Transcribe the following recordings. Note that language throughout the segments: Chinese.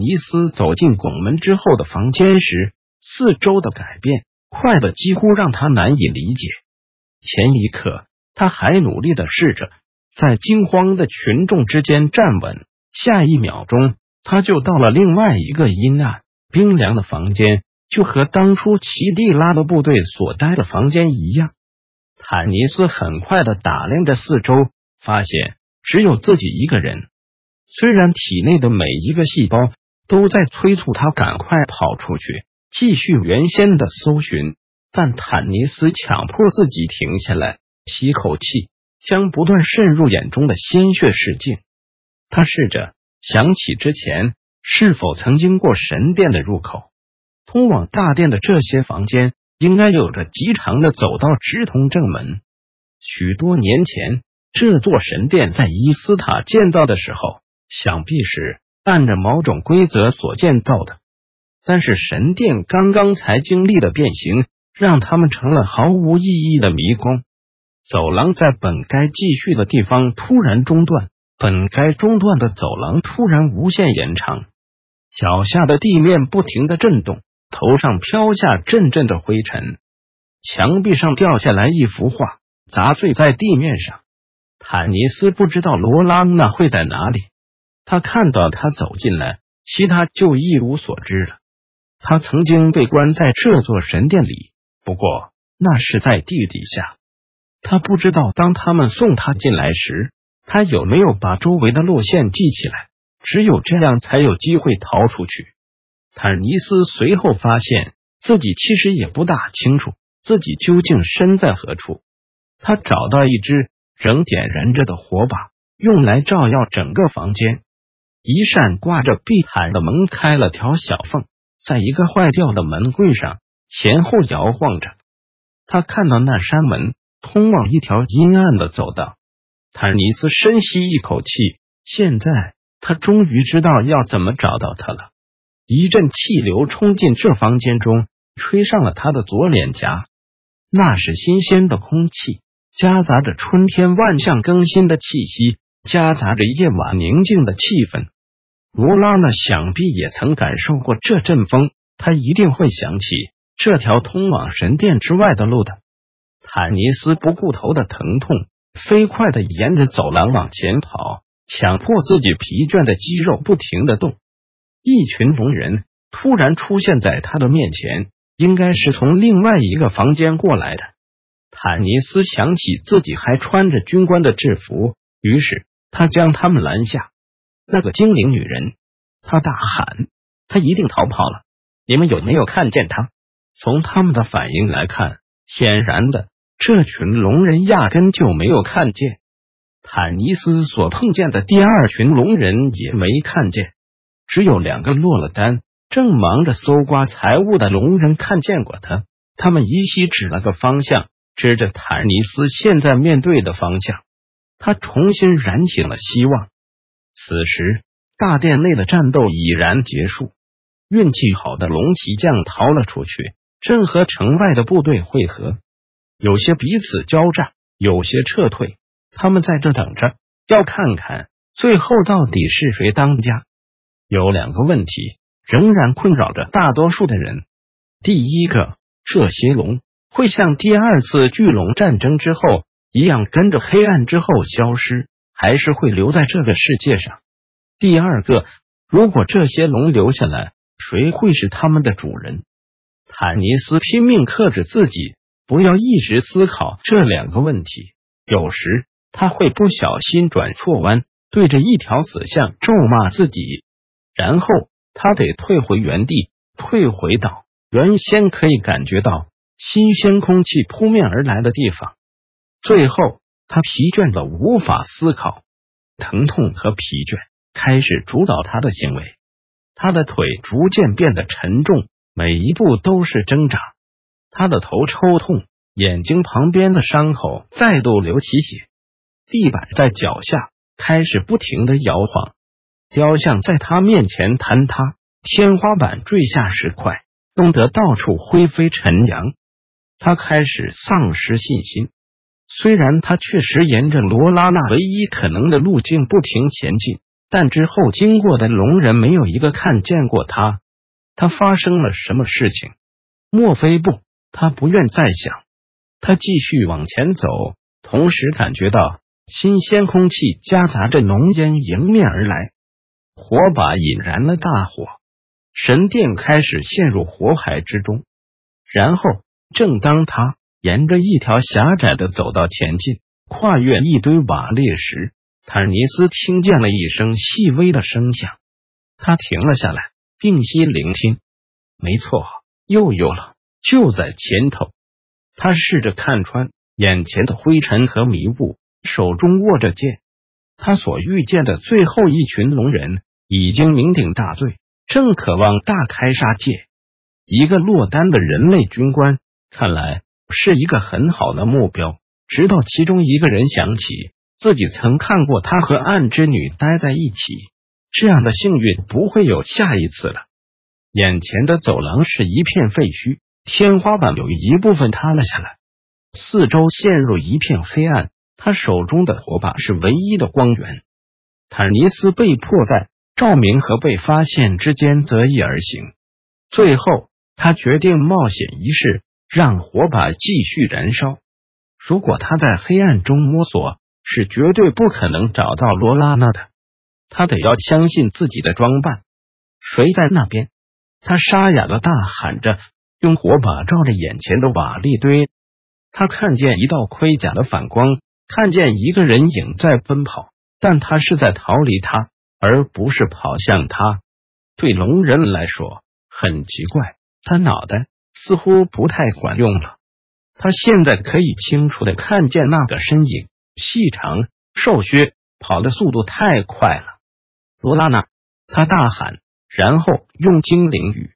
尼斯走进拱门之后的房间时，四周的改变快的几乎让他难以理解。前一刻，他还努力的试着在惊慌的群众之间站稳，下一秒钟，他就到了另外一个阴暗冰凉的房间，就和当初奇蒂拉的部队所待的房间一样。坦尼斯很快的打量着四周，发现只有自己一个人。虽然体内的每一个细胞都在催促他赶快跑出去，继续原先的搜寻，但坦尼斯强迫自己停下来，吸口气，将不断渗入眼中的鲜血拭净。他试着想起之前是否曾经过神殿的入口，通往大殿的这些房间应该有着极长的走道直通正门。许多年前，这座神殿在伊斯塔建造的时候。想必是按着某种规则所建造的，但是神殿刚刚才经历的变形，让他们成了毫无意义的迷宫。走廊在本该继续的地方突然中断，本该中断的走廊突然无限延长。脚下的地面不停的震动，头上飘下阵阵的灰尘，墙壁上掉下来一幅画，砸碎在地面上。坦尼斯不知道罗拉娜会在哪里。他看到他走进来，其他就一无所知了。他曾经被关在这座神殿里，不过那是在地底下。他不知道当他们送他进来时，他有没有把周围的路线记起来。只有这样才有机会逃出去。坦尼斯随后发现自己其实也不大清楚自己究竟身在何处。他找到一只仍点燃着的火把，用来照耀整个房间。一扇挂着壁毯的门开了条小缝，在一个坏掉的门柜上前后摇晃着。他看到那扇门通往一条阴暗的走道。坦尼斯深吸一口气，现在他终于知道要怎么找到他了。一阵气流冲进这房间中，吹上了他的左脸颊。那是新鲜的空气，夹杂着春天万象更新的气息。夹杂着夜晚宁静的气氛，罗拉呢？想必也曾感受过这阵风，他一定会想起这条通往神殿之外的路的。坦尼斯不顾头的疼痛，飞快的沿着走廊往前跑，强迫自己疲倦的肌肉不停的动。一群龙人突然出现在他的面前，应该是从另外一个房间过来的。坦尼斯想起自己还穿着军官的制服，于是。他将他们拦下，那个精灵女人，他大喊：“他一定逃跑了！你们有没有看见他？”从他们的反应来看，显然的，这群龙人压根就没有看见。坦尼斯所碰见的第二群龙人也没看见，只有两个落了单、正忙着搜刮财物的龙人看见过他。他们依稀指了个方向，指着坦尼斯现在面对的方向。他重新燃起了希望。此时，大殿内的战斗已然结束。运气好的龙骑将逃了出去，正和城外的部队会合。有些彼此交战，有些撤退。他们在这等着，要看看最后到底是谁当家。有两个问题仍然困扰着大多数的人。第一个，这些龙会像第二次巨龙战争之后。一样跟着黑暗之后消失，还是会留在这个世界上？第二个，如果这些龙留下来，谁会是他们的主人？坦尼斯拼命克制自己，不要一直思考这两个问题。有时他会不小心转错弯，对着一条死巷咒骂自己，然后他得退回原地，退回到原先可以感觉到新鲜空气扑面而来的地方。最后，他疲倦的无法思考，疼痛和疲倦开始主导他的行为。他的腿逐渐变得沉重，每一步都是挣扎。他的头抽痛，眼睛旁边的伤口再度流起血。地板在脚下开始不停的摇晃，雕像在他面前坍塌，天花板坠下石块，弄得到处灰飞尘扬。他开始丧失信心。虽然他确实沿着罗拉那唯一可能的路径不停前进。但之后经过的龙人没有一个看见过他，他发生了什么事情？莫非不？他不愿再想。他继续往前走，同时感觉到新鲜空气夹杂着浓烟迎面而来。火把引燃了大火，神殿开始陷入火海之中。然后，正当他沿着一条狭窄的走道前进，跨越一堆瓦砾时，坦尼斯听见了一声细微的声响，他停了下来，屏息聆听。没错，又有了，就在前头。他试着看穿眼前的灰尘和迷雾，手中握着剑。他所遇见的最后一群龙人已经酩酊大醉，正渴望大开杀戒。一个落单的人类军官，看来是一个很好的目标。直到其中一个人想起。自己曾看过他和暗之女待在一起，这样的幸运不会有下一次了。眼前的走廊是一片废墟，天花板有一部分塌了下来，四周陷入一片黑暗。他手中的火把是唯一的光源。坦尼斯被迫在照明和被发现之间择一而行，最后他决定冒险一试，让火把继续燃烧。如果他在黑暗中摸索，是绝对不可能找到罗拉娜的。他得要相信自己的装扮。谁在那边？他沙哑的大喊着，用火把照着眼前的瓦砾堆。他看见一道盔甲的反光，看见一个人影在奔跑，但他是在逃离他，而不是跑向他。对龙人来说很奇怪，他脑袋似乎不太管用了。他现在可以清楚的看见那个身影。细长瘦削，跑的速度太快了。罗拉娜，他大喊，然后用精灵语：“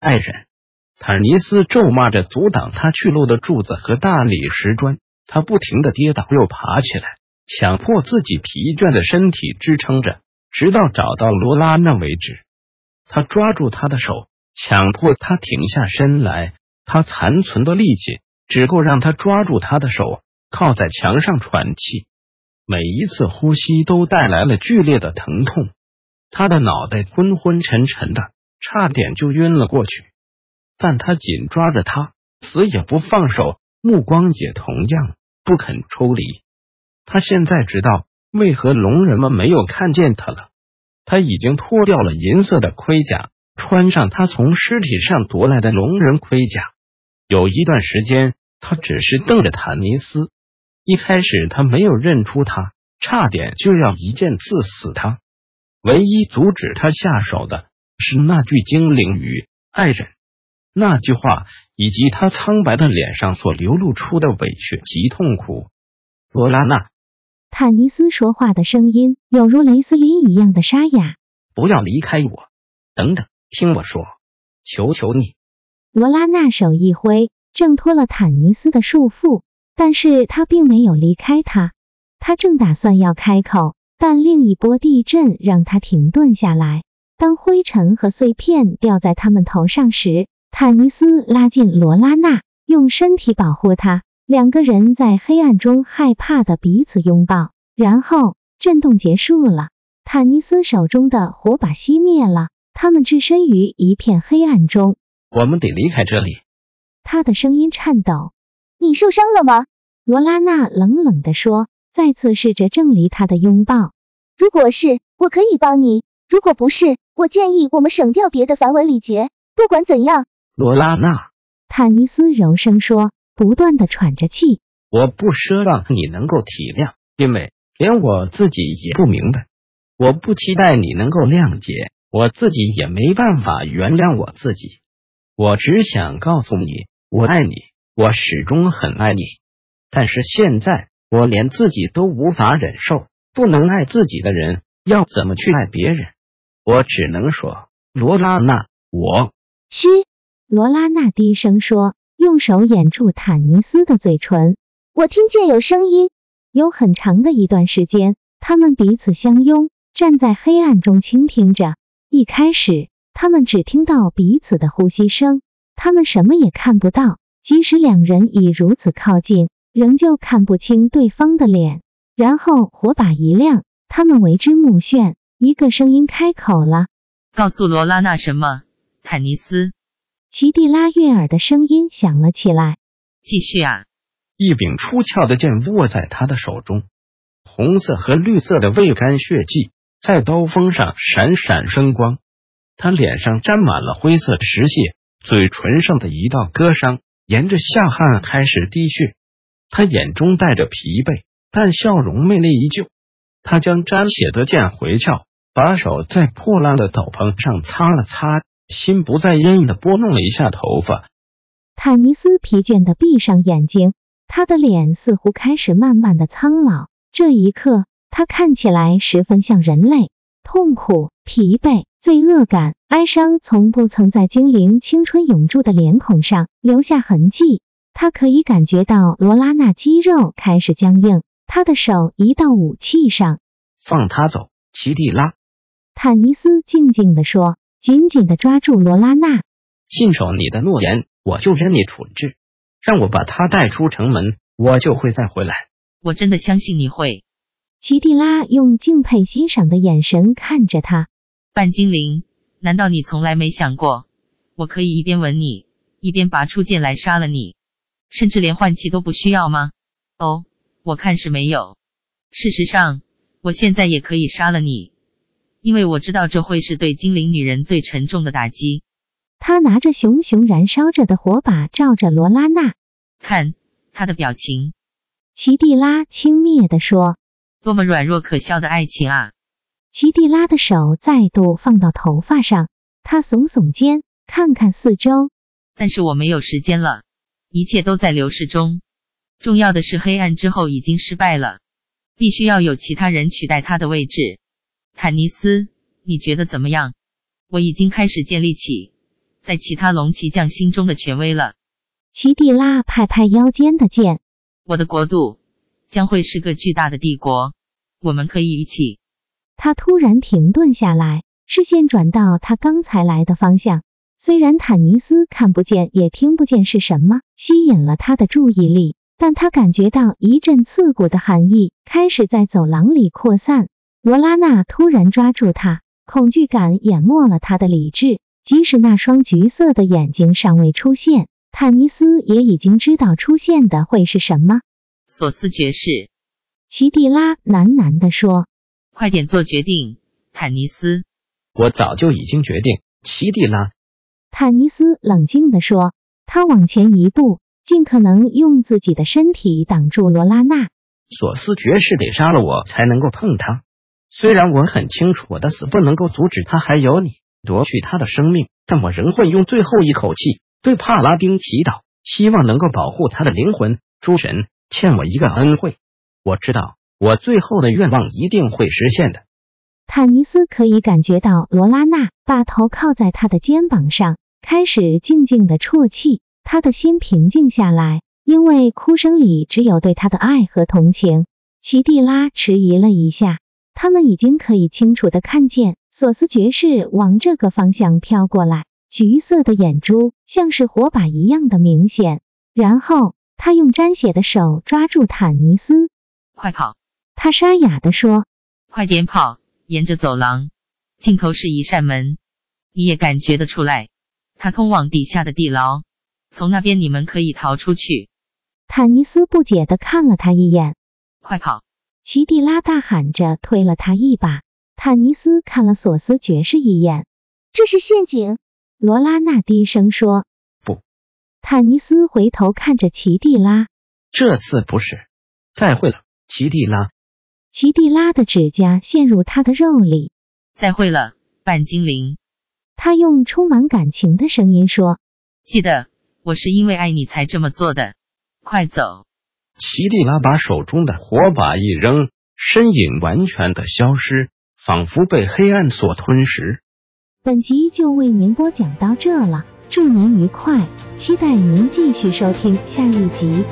爱人。”坦尼斯咒骂着阻挡他去路的柱子和大理石砖。他不停的跌倒，又爬起来，强迫自己疲倦的身体支撑着，直到找到罗拉娜为止。他抓住他的手，强迫他停下身来。他残存的力气只够让他抓住他的手。靠在墙上喘气，每一次呼吸都带来了剧烈的疼痛。他的脑袋昏昏沉沉的，差点就晕了过去。但他紧抓着他，死也不放手，目光也同样不肯抽离。他现在知道为何龙人们没有看见他了。他已经脱掉了银色的盔甲，穿上他从尸体上夺来的龙人盔甲。有一段时间，他只是瞪着坦尼斯。一开始他没有认出他，差点就要一剑刺死他。唯一阻止他下手的是那句精灵语“爱人”。那句话以及他苍白的脸上所流露出的委屈及痛苦。罗拉娜，坦尼斯说话的声音有如雷斯林一样的沙哑。不要离开我！等等，听我说，求求你！罗拉娜手一挥，挣脱了坦尼斯的束缚。但是他并没有离开他，他正打算要开口，但另一波地震让他停顿下来。当灰尘和碎片掉在他们头上时，坦尼斯拉近罗拉娜，用身体保护她。两个人在黑暗中害怕的彼此拥抱，然后震动结束了。坦尼斯手中的火把熄灭了，他们置身于一片黑暗中。我们得离开这里。他的声音颤抖。你受伤了吗？罗拉娜冷冷地说，再次试着挣离他的拥抱。如果是，我可以帮你；如果不是，我建议我们省掉别的繁文礼节。不管怎样，罗拉娜，坦尼斯柔声说，不断的喘着气。我不奢望你能够体谅，因为连我自己也不明白。我不期待你能够谅解，我自己也没办法原谅我自己。我只想告诉你，我爱你。我始终很爱你，但是现在我连自己都无法忍受，不能爱自己的人要怎么去爱别人？我只能说，罗拉娜，我嘘。罗拉娜低声说，用手掩住坦尼斯的嘴唇。我听见有声音。有很长的一段时间，他们彼此相拥，站在黑暗中倾听着。一开始，他们只听到彼此的呼吸声，他们什么也看不到。即使两人已如此靠近，仍旧看不清对方的脸。然后火把一亮，他们为之目眩。一个声音开口了：“告诉罗拉那什么？”坦尼斯。奇蒂拉悦耳的声音响了起来。继续啊！一柄出鞘的剑握在他的手中，红色和绿色的未干血迹在刀锋上闪闪生光。他脸上沾满了灰色石屑，嘴唇上的一道割伤沿着下汗开始滴血。他眼中带着疲惫，但笑容魅力依旧。他将沾血的剑回鞘，把手在破烂的斗篷上擦了擦。心不在焉的拨弄了一下头发，坦尼斯疲倦的闭上眼睛，他的脸似乎开始慢慢的苍老。这一刻，他看起来十分像人类，痛苦、疲惫、罪恶感、哀伤，从不曾在精灵青春永驻的脸孔上留下痕迹。他可以感觉到罗拉娜肌肉开始僵硬，他的手移到武器上，放他走，奇蒂拉。坦尼斯静静地说。紧紧的抓住罗拉娜，信守你的诺言，我就任你处置。让我把他带出城门，我就会再回来。我真的相信你会。奇蒂拉用敬佩欣赏的眼神看着他。半精灵，难道你从来没想过，我可以一边吻你，一边拔出剑来杀了你，甚至连换气都不需要吗？哦，我看是没有。事实上，我现在也可以杀了你。因为我知道这会是对精灵女人最沉重的打击。他拿着熊熊燃烧着的火把，照着罗拉娜，看他的表情。奇蒂拉轻蔑地说：“多么软弱可笑的爱情啊！”齐蒂拉的手再度放到头发上，他耸耸肩，看看四周。但是我没有时间了，一切都在流逝中。重要的是，黑暗之后已经失败了，必须要有其他人取代他的位置。坦尼斯，你觉得怎么样？我已经开始建立起在其他龙骑将心中的权威了。齐蒂拉拍拍腰间的剑，我的国度将会是个巨大的帝国，我们可以一起。他突然停顿下来，视线转到他刚才来的方向。虽然坦尼斯看不见也听不见是什么吸引了他的注意力，但他感觉到一阵刺骨的寒意开始在走廊里扩散。罗拉娜突然抓住他，恐惧感淹没了他的理智。即使那双橘色的眼睛尚未出现，坦尼斯也已经知道出现的会是什么。索斯爵士，奇蒂拉喃喃地说：“快点做决定，坦尼斯。”我早就已经决定，奇蒂拉。坦尼斯冷静地说，他往前一步，尽可能用自己的身体挡住罗拉娜。索斯爵士得杀了我才能够碰他。虽然我很清楚我的死不能够阻止他还有你夺去他的生命，但我仍会用最后一口气对帕拉丁祈祷，希望能够保护他的灵魂。诸神欠我一个恩惠，我知道我最后的愿望一定会实现的。坦尼斯可以感觉到罗拉娜把头靠在他的肩膀上，开始静静的啜泣，他的心平静下来，因为哭声里只有对他的爱和同情。奇蒂拉迟疑了一下。他们已经可以清楚的看见索斯爵士往这个方向飘过来，橘色的眼珠像是火把一样的明显。然后他用沾血的手抓住坦尼斯，快跑！他沙哑的说：“快点跑！沿着走廊，尽头是一扇门，你也感觉得出来，它通往底下的地牢。从那边你们可以逃出去。”坦尼斯不解的看了他一眼，快跑！奇蒂拉大喊着推了他一把，坦尼斯看了索斯爵士一眼，这是陷阱。罗拉娜低声说：“不。”坦尼斯回头看着奇蒂拉，这次不是。再会了，奇蒂拉。奇蒂拉的指甲陷入他的肉里。再会了，半精灵。他用充满感情的声音说：“记得，我是因为爱你才这么做的。快走。”奇蒂拉把手中的火把一扔，身影完全的消失，仿佛被黑暗所吞噬。本集就为您播讲到这了，祝您愉快，期待您继续收听下一集。